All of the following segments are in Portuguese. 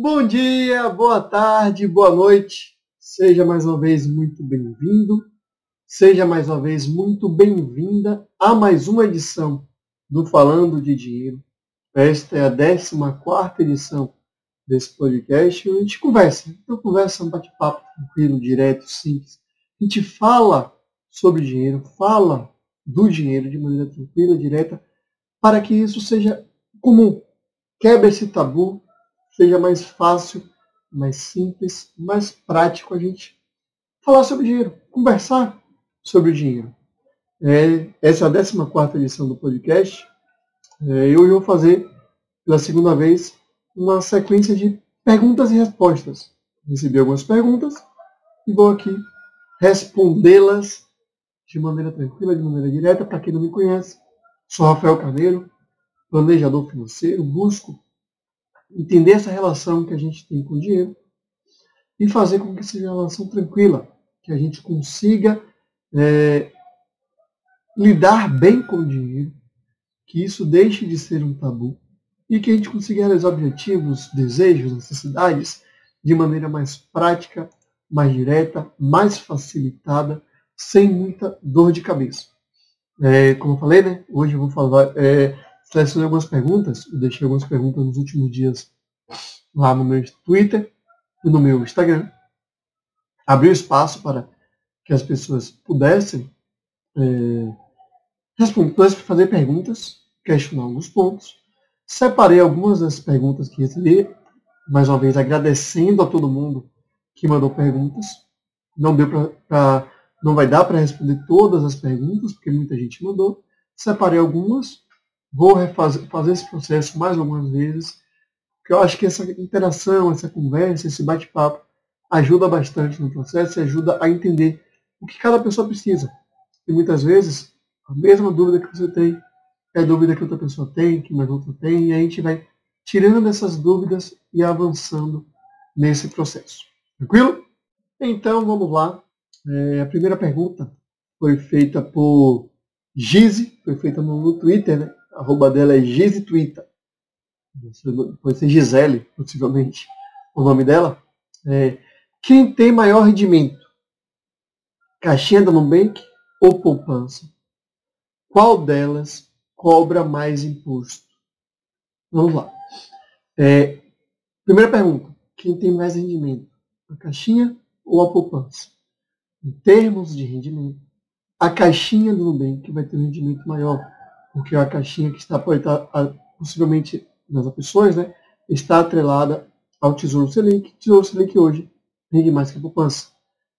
Bom dia, boa tarde, boa noite. Seja mais uma vez muito bem-vindo. Seja mais uma vez muito bem-vinda a mais uma edição do Falando de Dinheiro. Esta é a 14 edição desse podcast. A gente conversa. Então, conversa, um bate-papo tranquilo, direto, simples. A gente fala sobre dinheiro, fala do dinheiro de maneira tranquila, direta, para que isso seja comum. Quebra esse tabu, seja mais fácil, mais simples, mais prático a gente falar sobre dinheiro, conversar sobre o dinheiro. É, essa é a 14 edição do podcast. É, eu vou fazer, pela segunda vez, uma sequência de perguntas e respostas. Recebi algumas perguntas e vou aqui respondê-las de maneira tranquila, de maneira direta. Para quem não me conhece, sou Rafael Carneiro, planejador financeiro, busco entender essa relação que a gente tem com o dinheiro e fazer com que seja uma relação tranquila, que a gente consiga é, lidar bem com o dinheiro, que isso deixe de ser um tabu e que a gente consiga realizar objetivos, desejos, necessidades de maneira mais prática, mais direta, mais facilitada, sem muita dor de cabeça. É, como eu falei, né, hoje eu vou falar, é, selecionei algumas perguntas, eu deixei algumas perguntas nos últimos dias lá no meu Twitter e no meu Instagram. Abri espaço para que as pessoas pudessem, é, responder, fazer perguntas, questionar alguns pontos. Separei algumas das perguntas que recebi, mais uma vez agradecendo a todo mundo que mandou perguntas. Não deu para, não vai dar para responder todas as perguntas, porque muita gente mandou. Separei algumas Vou refazer, fazer esse processo mais algumas vezes, porque eu acho que essa interação, essa conversa, esse bate-papo ajuda bastante no processo e ajuda a entender o que cada pessoa precisa. E muitas vezes, a mesma dúvida que você tem é a dúvida que outra pessoa tem, que mais outra tem, e a gente vai tirando essas dúvidas e avançando nesse processo. Tranquilo? Então, vamos lá. É, a primeira pergunta foi feita por Gize, foi feita no Twitter, né? Arroba dela é Gise Twitter. Pode ser Gisele, possivelmente, o nome dela. É, quem tem maior rendimento? Caixinha da Nubank ou poupança? Qual delas cobra mais imposto? Vamos lá. É, primeira pergunta. Quem tem mais rendimento? A caixinha ou a poupança? Em termos de rendimento, a caixinha do Nubank vai ter um rendimento maior porque a caixinha que está possivelmente nas opções, né, está atrelada ao Tesouro Selic. Tesouro Selic hoje rende mais que a poupança.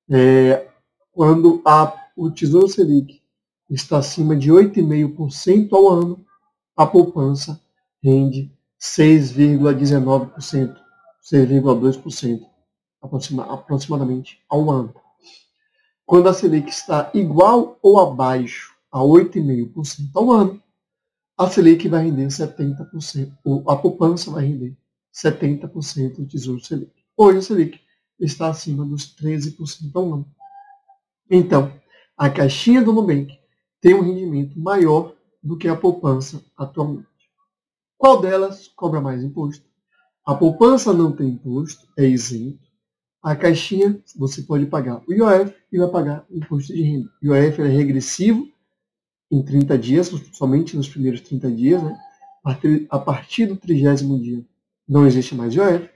É, quando a, o Tesouro Selic está acima de 8,5% ao ano, a poupança rende 6,19%, 6,2% aproximadamente ao ano. Quando a Selic está igual ou abaixo a 8,5% ao ano, a Selic vai render 70%, a poupança vai render 70% do Tesouro Selic. Hoje a Selic está acima dos 13% ao ano. Então, a caixinha do Nubank tem um rendimento maior do que a poupança atualmente. Qual delas cobra mais imposto? A poupança não tem imposto, é isento. A caixinha você pode pagar o IOF e vai pagar o imposto de renda. O IOF é regressivo em 30 dias, somente nos primeiros 30 dias, né? a partir do trigésimo dia não existe mais IOF.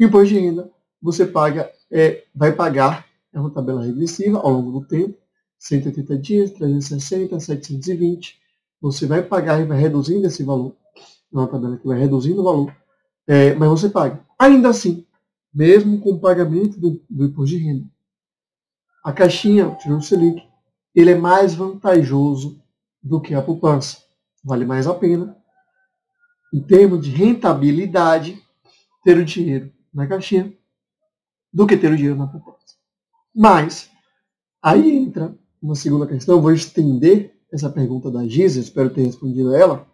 O imposto de renda você paga, é, vai pagar, é uma tabela regressiva ao longo do tempo, 180 dias, 360, 720. Você vai pagar e vai reduzindo esse valor. É uma tabela que vai reduzindo o valor, é, mas você paga. Ainda assim, mesmo com o pagamento do, do imposto de renda, a caixinha, o Selic, ele é mais vantajoso do que a poupança. Vale mais a pena, em termos de rentabilidade, ter o dinheiro na caixinha do que ter o dinheiro na poupança. Mas, aí entra uma segunda questão, vou estender essa pergunta da Giza, espero ter respondido a ela.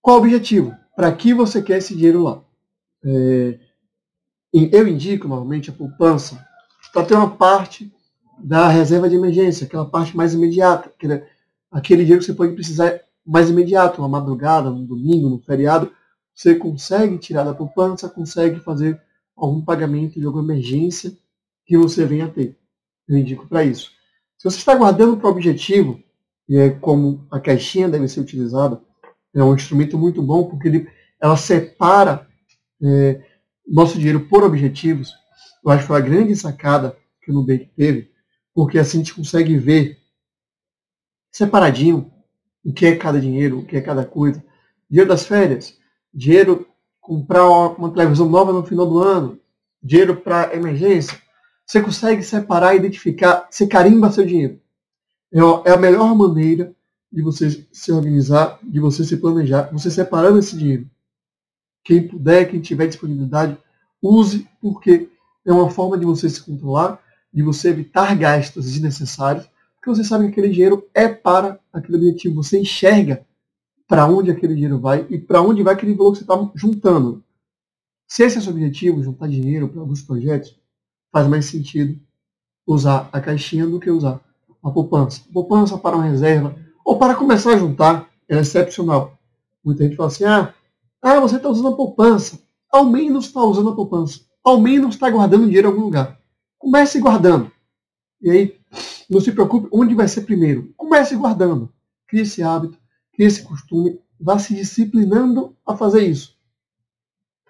Qual o objetivo? Para que você quer esse dinheiro lá? É, eu indico normalmente a poupança para ter uma parte da reserva de emergência, aquela parte mais imediata, aquele dinheiro que você pode precisar mais imediato, uma madrugada, um domingo, no feriado, você consegue tirar da poupança, consegue fazer algum pagamento de alguma emergência que você venha a ter. Eu indico para isso. Se você está guardando para o objetivo, e é como a caixinha deve ser utilizada, é um instrumento muito bom porque ele, ela separa é, nosso dinheiro por objetivos. Eu acho que foi a grande sacada que o Nubank teve, porque assim a gente consegue ver separadinho o que é cada dinheiro, o que é cada coisa. Dinheiro das férias, dinheiro comprar uma televisão nova no final do ano, dinheiro para emergência. Você consegue separar, identificar, você carimba seu dinheiro. É, é a melhor maneira de você se organizar, de você se planejar, você separando esse dinheiro. Quem puder, quem tiver disponibilidade, use, porque é uma forma de você se controlar, de você evitar gastos desnecessários, porque você sabe que aquele dinheiro é para aquele objetivo. Você enxerga para onde aquele dinheiro vai e para onde vai aquele valor que você está juntando. Se esse é o seu objetivo, juntar dinheiro para alguns projetos, faz mais sentido usar a caixinha do que usar a poupança. A poupança para uma reserva ou para começar a juntar é excepcional. Muita gente fala assim, ah, ah você está usando a poupança. Ao menos está usando a poupança. Ao menos está guardando dinheiro em algum lugar. Comece guardando. E aí, não se preocupe onde vai ser primeiro. Comece guardando. Crie esse hábito, crie esse costume. Vá se disciplinando a fazer isso.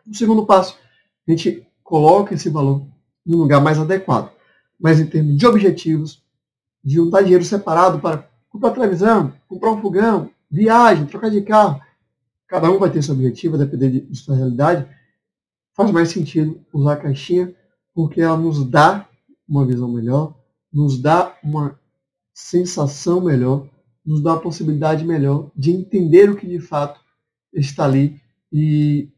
O segundo passo, a gente coloca esse valor em um lugar mais adequado. Mas em termos de objetivos, de juntar dinheiro separado para comprar televisão, comprar um fogão, viagem, trocar de carro. Cada um vai ter seu objetivo, vai depender de, de sua realidade. Faz mais sentido usar a caixinha, porque ela nos dá uma visão melhor, nos dá uma sensação melhor, nos dá a possibilidade melhor de entender o que de fato está ali e,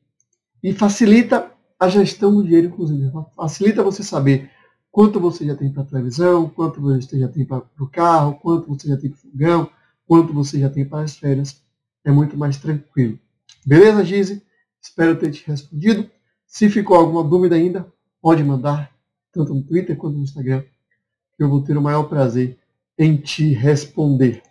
e facilita a gestão do dinheiro, inclusive. Facilita você saber quanto você já tem para a televisão, quanto você já tem para o carro, quanto você já tem para o fogão, quanto você já tem para as férias. É muito mais tranquilo. Beleza, Gize? Espero ter te respondido. Se ficou alguma dúvida ainda, pode mandar, tanto no Twitter quanto no Instagram, eu vou ter o maior prazer em te responder.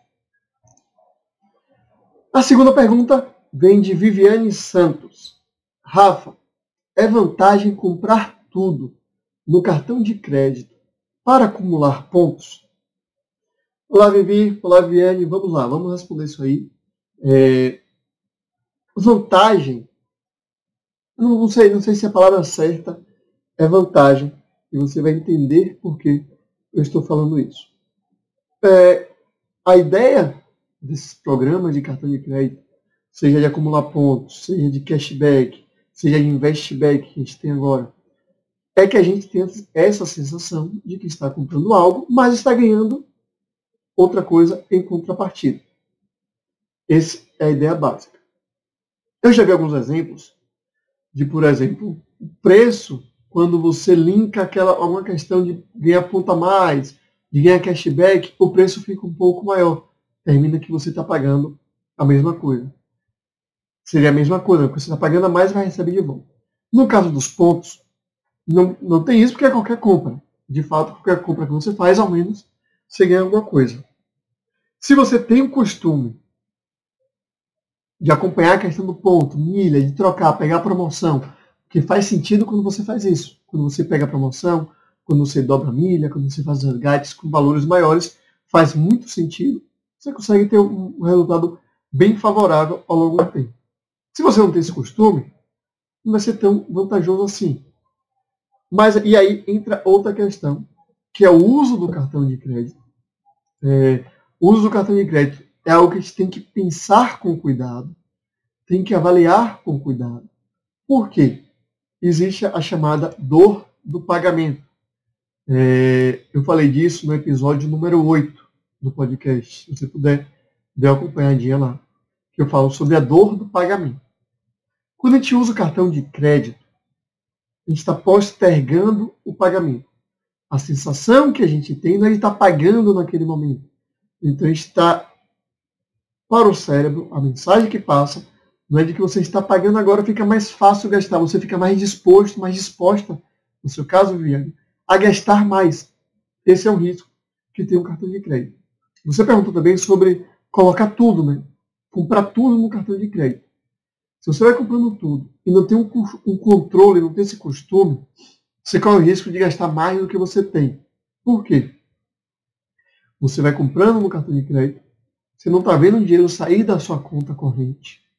A segunda pergunta vem de Viviane Santos. Rafa, é vantagem comprar tudo no cartão de crédito para acumular pontos? Olá, Vivi. Olá, Viviane. Vamos lá, vamos responder isso aí. É... Vantagem. Não sei, não sei se a palavra certa é vantagem. E você vai entender por que eu estou falando isso. É... A ideia desses programas de cartão de crédito, seja de acumular pontos, seja de cashback, seja de investback que a gente tem agora, é que a gente tem essa sensação de que está comprando algo, mas está ganhando outra coisa em contrapartida. Essa é a ideia básica. Eu já vi alguns exemplos de, por exemplo, o preço quando você linka aquela uma questão de ganhar ponto a mais, de ganhar cashback, o preço fica um pouco maior. Termina que você está pagando a mesma coisa. Seria a mesma coisa, porque você está pagando a mais e vai receber de volta. No caso dos pontos, não, não tem isso porque é qualquer compra. De fato, qualquer compra que você faz, ao menos, você ganha alguma coisa. Se você tem o costume de acompanhar a questão do ponto, milha, de trocar, pegar promoção, que faz sentido quando você faz isso. Quando você pega a promoção, quando você dobra a milha, quando você faz resgates com valores maiores, faz muito sentido. Você consegue ter um resultado bem favorável ao longo do tempo. Se você não tem esse costume, não vai ser tão vantajoso assim. Mas e aí entra outra questão, que é o uso do cartão de crédito. É, o uso do cartão de crédito é algo que a gente tem que pensar com cuidado, tem que avaliar com cuidado. Por quê? Existe a chamada dor do pagamento. É, eu falei disso no episódio número 8 do podcast. Se você puder, dê uma acompanhadinha lá. Que eu falo sobre a dor do pagamento. Quando a gente usa o cartão de crédito, a gente está postergando o pagamento. A sensação que a gente tem não é de estar pagando naquele momento. Então, a gente está, para o cérebro, a mensagem que passa não é de que você está pagando agora, fica mais fácil gastar, você fica mais disposto, mais disposta, no seu caso, Viviane, a gastar mais. Esse é um risco que tem um cartão de crédito. Você perguntou também sobre colocar tudo, né? Comprar tudo no cartão de crédito. Se você vai comprando tudo e não tem um, um controle, não tem esse costume, você corre o risco de gastar mais do que você tem. Por quê? Você vai comprando no cartão de crédito, você não está vendo o dinheiro sair da sua conta corrente.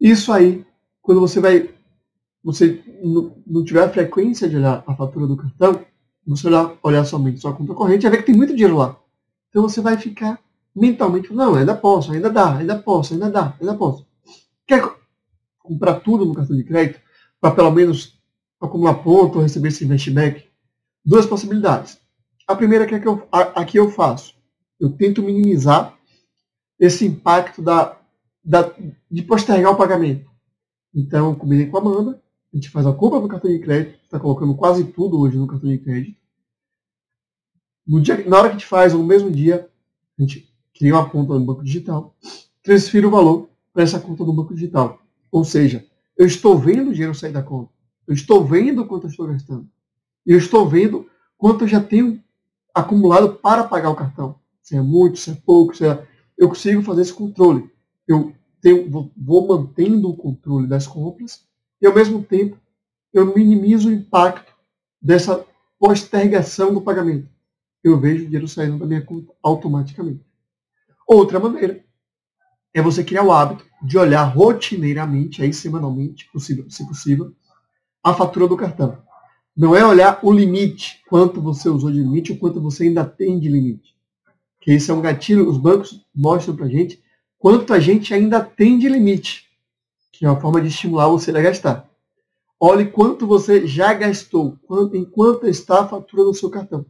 Isso aí, quando você vai, você não, tiver a frequência de olhar a fatura do cartão, você olhar, olhar somente sua conta corrente, vai ver que tem muito dinheiro lá. Então você vai ficar mentalmente, não, ainda posso, ainda dá, ainda posso, ainda dá, ainda posso. Quer comprar tudo no cartão de crédito para pelo menos acumular ponto ou receber esse investback? Duas possibilidades. A primeira que é que eu, eu faço. Eu tento minimizar esse impacto da, da, de postergar o pagamento. Então, eu combinei com a Amanda, a gente faz a compra do cartão de crédito, está colocando quase tudo hoje no cartão de crédito. No dia, na hora que a gente faz, no mesmo dia, a gente cria uma conta no banco digital, transfere o valor para essa conta do banco digital. Ou seja, eu estou vendo o dinheiro sair da conta. Eu estou vendo quanto eu estou gastando. E eu estou vendo quanto eu já tenho acumulado para pagar o cartão. Se é muito, se é pouco, se é... eu consigo fazer esse controle. Eu tenho, vou, mantendo o controle das compras e, ao mesmo tempo, eu minimizo o impacto dessa postergação do pagamento. Eu vejo o dinheiro saindo da minha conta automaticamente. Outra maneira é você criar o hábito de olhar rotineiramente, aí semanalmente, possível, se possível, a fatura do cartão. Não é olhar o limite, quanto você usou de limite ou quanto você ainda tem de limite. Que esse é um gatilho, os bancos mostram para gente quanto a gente ainda tem de limite, que é uma forma de estimular você a gastar. Olhe quanto você já gastou, quanto, enquanto está a fatura do seu cartão.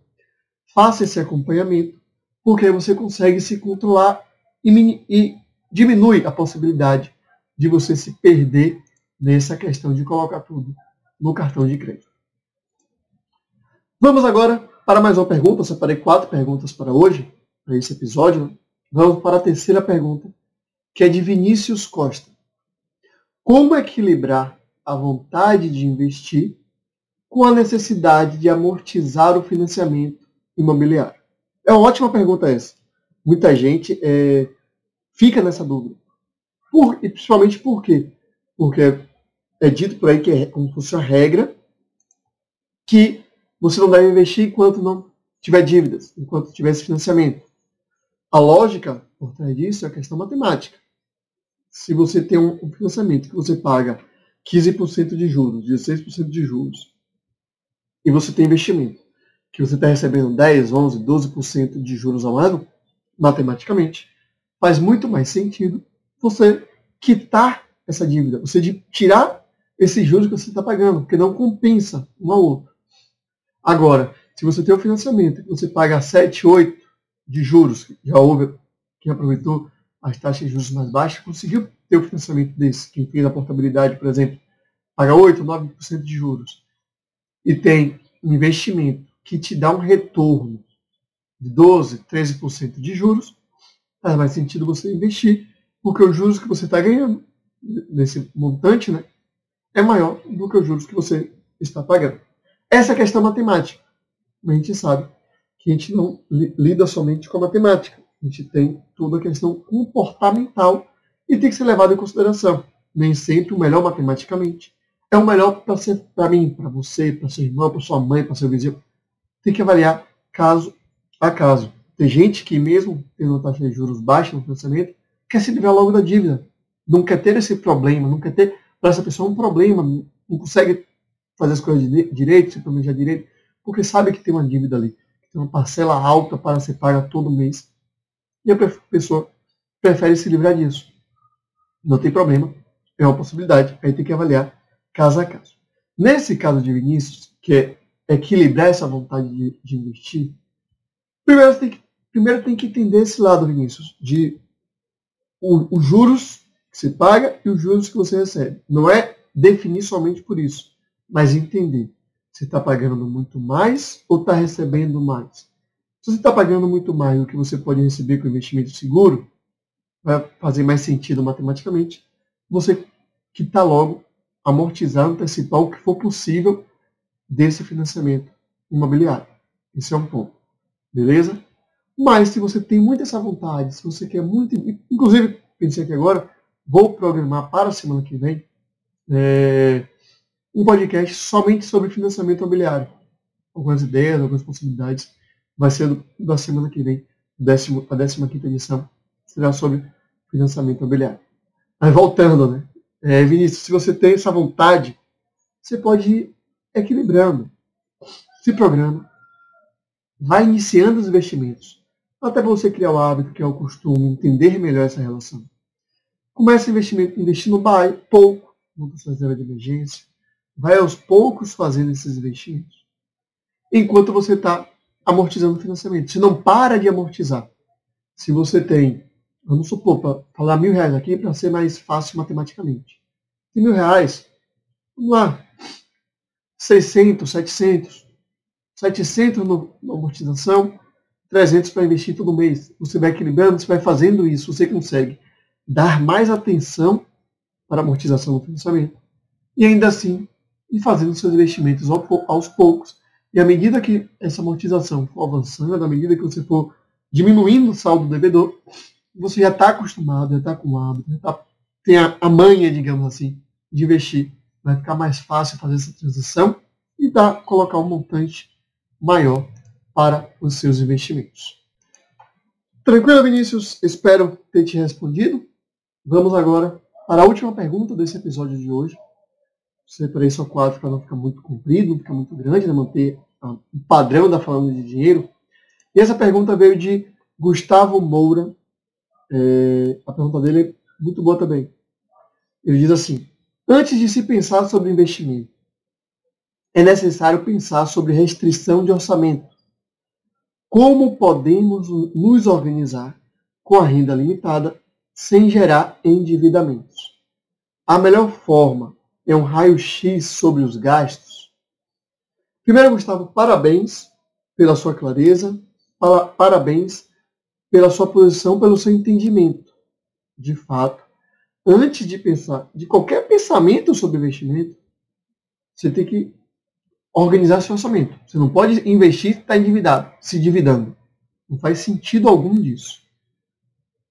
Faça esse acompanhamento, porque aí você consegue se controlar e, e diminui a possibilidade de você se perder nessa questão de colocar tudo no cartão de crédito. Vamos agora para mais uma pergunta. Eu separei quatro perguntas para hoje, para esse episódio. Vamos para a terceira pergunta, que é de Vinícius Costa. Como equilibrar a vontade de investir com a necessidade de amortizar o financiamento imobiliário? É uma ótima pergunta essa. Muita gente é, fica nessa dúvida. Por, e principalmente por quê? Porque é dito por aí que é como se fosse uma regra que você não deve investir enquanto não tiver dívidas, enquanto tiver esse financiamento. A lógica por trás disso é a questão matemática. Se você tem um financiamento que você paga 15% de juros, 16% de juros, e você tem investimento que você está recebendo 10, 11, 12% de juros ao ano, matematicamente, faz muito mais sentido você quitar essa dívida, você tirar esses juros que você está pagando, porque não compensa um ao outro. Agora, se você tem um financiamento que você paga 7, 8 de juros, já houve quem aproveitou as taxas de juros mais baixas, conseguiu ter um financiamento desse, quem fez a portabilidade, por exemplo, paga 8, 9% de juros, e tem um investimento que te dá um retorno de 12, 13% de juros, faz mais sentido você investir, porque os juros que você está ganhando nesse montante né, é maior do que os juros que você está pagando. Essa é a questão matemática. A gente sabe que a gente não lida somente com a matemática. A gente tem toda a questão comportamental e tem que ser levado em consideração. Nem sempre o melhor matematicamente é o melhor para mim, para você, para seu irmão, para sua mãe, para seu vizinho. Tem que avaliar caso a caso. Tem gente que, mesmo tendo taxa de juros baixa no financiamento, quer se livrar logo da dívida. Não quer ter esse problema, não quer ter para essa pessoa um problema, não consegue fazer as coisas direito, se planejar direito, porque sabe que tem uma dívida ali, tem uma parcela alta para ser paga todo mês. E a pessoa prefere se livrar disso. Não tem problema, é uma possibilidade, aí tem que avaliar caso a caso. Nesse caso de Vinícius, que é equilibrar essa vontade de, de investir, primeiro tem, que, primeiro tem que entender esse lado, Vinícius, de os juros que você paga e os juros que você recebe. Não é definir somente por isso mas entender se está pagando muito mais ou está recebendo mais. Se você está pagando muito mais do que você pode receber com investimento seguro, vai fazer mais sentido matematicamente você quitar logo, amortizar, antecipar o que for possível desse financiamento imobiliário. Esse é um ponto. Beleza? Mas se você tem muito essa vontade, se você quer muito, inclusive, pensei aqui agora, vou programar para a semana que vem é, um podcast somente sobre financiamento imobiliário. Algumas ideias, algumas possibilidades. Vai ser da semana que vem, décimo, a 15 quinta edição, será sobre financiamento imobiliário. Mas voltando, né? É, Vinícius, se você tem essa vontade, você pode ir equilibrando. Se programa, vai iniciando os investimentos. Até você criar o hábito, que é o costume, entender melhor essa relação. Começa investimento, investindo pouco, monta sua reserva de emergência. Vai aos poucos fazendo esses investimentos. Enquanto você está amortizando o financiamento. Se não para de amortizar. Se você tem, vamos supor, para falar mil reais aqui para ser mais fácil matematicamente. Mil reais, vamos lá, 600, 700, 700 no, na amortização, 300 para investir todo mês. Você vai equilibrando, você vai fazendo isso, você consegue dar mais atenção para amortização do financiamento e ainda assim ir fazendo seus investimentos aos poucos. E à medida que essa amortização for avançando, à medida que você for diminuindo o saldo do devedor, você já está acostumado, já está com o hábito, já tá, tem a, a manha, digamos assim, de investir. Vai ficar mais fácil fazer essa transição e dar, colocar um montante maior para os seus investimentos. Tranquilo, Vinícius? Espero ter te respondido. Vamos agora para a última pergunta desse episódio de hoje. Separei só quatro para não ficar muito comprido, não ficar muito grande, né? manter o padrão da falando de dinheiro. E essa pergunta veio de Gustavo Moura. É, a pergunta dele é muito boa também. Ele diz assim: Antes de se pensar sobre investimento, é necessário pensar sobre restrição de orçamento. Como podemos nos organizar com a renda limitada sem gerar endividamentos? A melhor forma é um raio-x sobre os gastos? Primeiro, Gustavo, parabéns pela sua clareza, parabéns pela sua posição, pelo seu entendimento. De fato, antes de pensar, de qualquer pensamento sobre investimento, você tem que organizar seu orçamento. Você não pode investir e estar endividado, se endividando. Não faz sentido algum disso.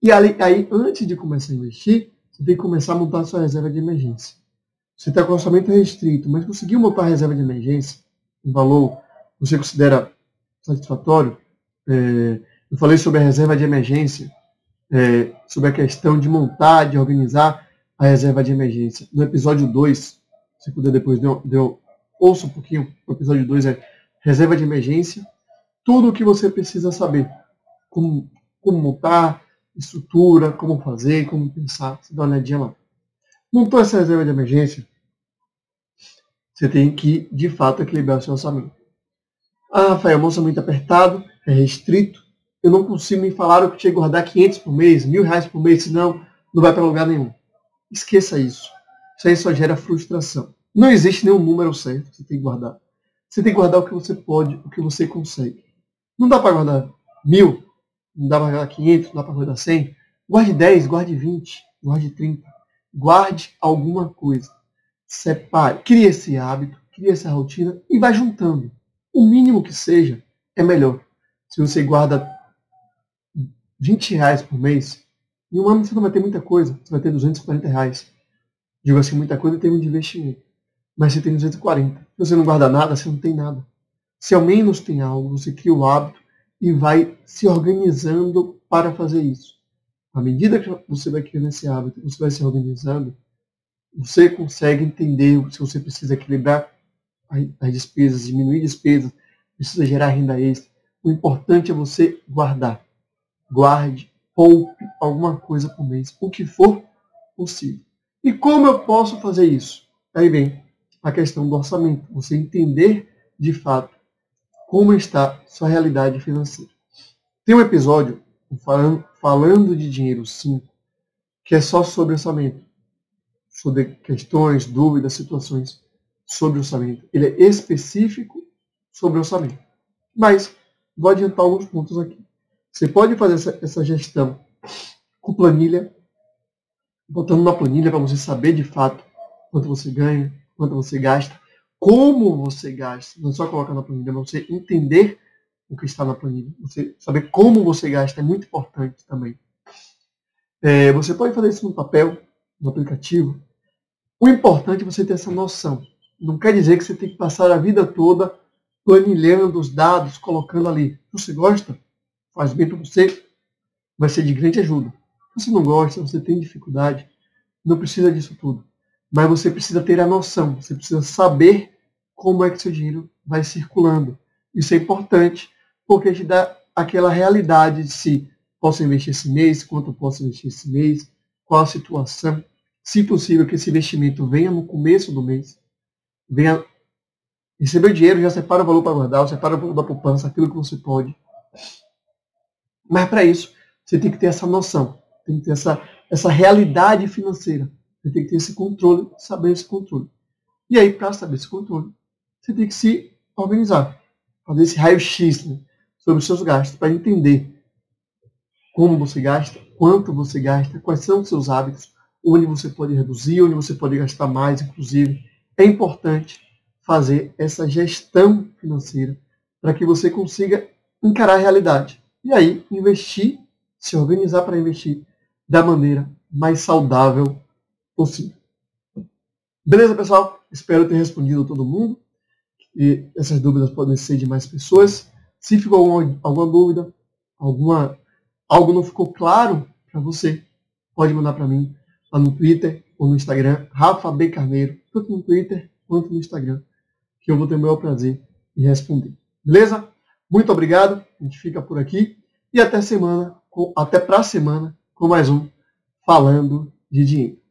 E aí, aí, antes de começar a investir, você tem que começar a montar sua reserva de emergência. Você está com orçamento restrito, mas conseguiu montar a reserva de emergência, um valor que você considera satisfatório, é, eu falei sobre a reserva de emergência, é, sobre a questão de montar, de organizar a reserva de emergência. No episódio 2, se puder depois deu, deu ouça um pouquinho, o episódio 2 é reserva de emergência, tudo o que você precisa saber, como, como montar, estrutura, como fazer, como pensar, você dá uma olhadinha lá. Montou essa reserva de emergência, você tem que, de fato, equilibrar o seu orçamento. Ah, Rafael, meu orçamento apertado, é restrito, eu não consigo me falar que tinha que guardar 500 por mês, mil reais por mês, senão não vai para lugar nenhum. Esqueça isso. Isso aí só gera frustração. Não existe nenhum número certo que você tem que guardar. Você tem que guardar o que você pode, o que você consegue. Não dá para guardar mil, não dá para guardar 500, não dá para guardar 100. Guarde 10, guarde 20, guarde 30. Guarde alguma coisa. Separe, crie esse hábito, crie essa rotina e vai juntando. O mínimo que seja é melhor. Se você guarda 20 reais por mês, em um ano você não vai ter muita coisa, você vai ter 240 reais. Digo assim, muita coisa em termos de investimento mas você tem 240. Se você não guarda nada, você não tem nada. Se ao menos tem algo, você cria o hábito e vai se organizando para fazer isso. À medida que você vai criando esse hábito, você vai se organizando, você consegue entender se você precisa equilibrar as despesas, diminuir despesas, precisa gerar renda extra. O importante é você guardar. Guarde, poupe alguma coisa por mês, o que for possível. E como eu posso fazer isso? Aí vem a questão do orçamento, você entender de fato como está sua realidade financeira. Tem um episódio falando, falando de dinheiro 5, que é só sobre orçamento, sobre questões, dúvidas, situações sobre orçamento. Ele é específico sobre orçamento. Mas vou adiantar alguns pontos aqui. Você pode fazer essa, essa gestão com planilha, botando uma planilha para você saber de fato quanto você ganha, quanto você gasta, como você gasta, não é só colocar na planilha, mas você entender o que está na planilha. Você saber como você gasta é muito importante também. É, você pode fazer isso no papel, no aplicativo, o importante é você ter essa noção. Não quer dizer que você tem que passar a vida toda planilhando os dados, colocando ali. Se você gosta, faz bem para você, vai ser de grande ajuda. Se você não gosta, você tem dificuldade, não precisa disso tudo. Mas você precisa ter a noção, você precisa saber como é que seu dinheiro vai circulando. Isso é importante, porque te dá aquela realidade de se posso investir esse mês, quanto posso investir esse mês, qual a situação. Se possível, que esse investimento venha no começo do mês, venha receber o dinheiro, já separa o valor para guardar, separa o valor da poupança, aquilo que você pode. Mas para isso, você tem que ter essa noção, tem que ter essa, essa realidade financeira. Você tem que ter esse controle, saber esse controle. E aí, para saber esse controle, você tem que se organizar, fazer esse raio-x né, sobre os seus gastos, para entender como você gasta, quanto você gasta, quais são os seus hábitos, onde você pode reduzir, onde você pode gastar mais, inclusive. É importante fazer essa gestão financeira para que você consiga encarar a realidade. E aí, investir, se organizar para investir da maneira mais saudável possível. Beleza, pessoal? Espero ter respondido todo mundo. E essas dúvidas podem ser de mais pessoas. Se ficou alguma, alguma dúvida, alguma, algo não ficou claro para você, pode mandar para mim lá no Twitter ou no Instagram, Rafa B. Carneiro, tanto no Twitter quanto no Instagram, que eu vou ter o maior prazer em responder. Beleza? Muito obrigado, a gente fica por aqui e até semana, até para semana com mais um Falando de Dinheiro.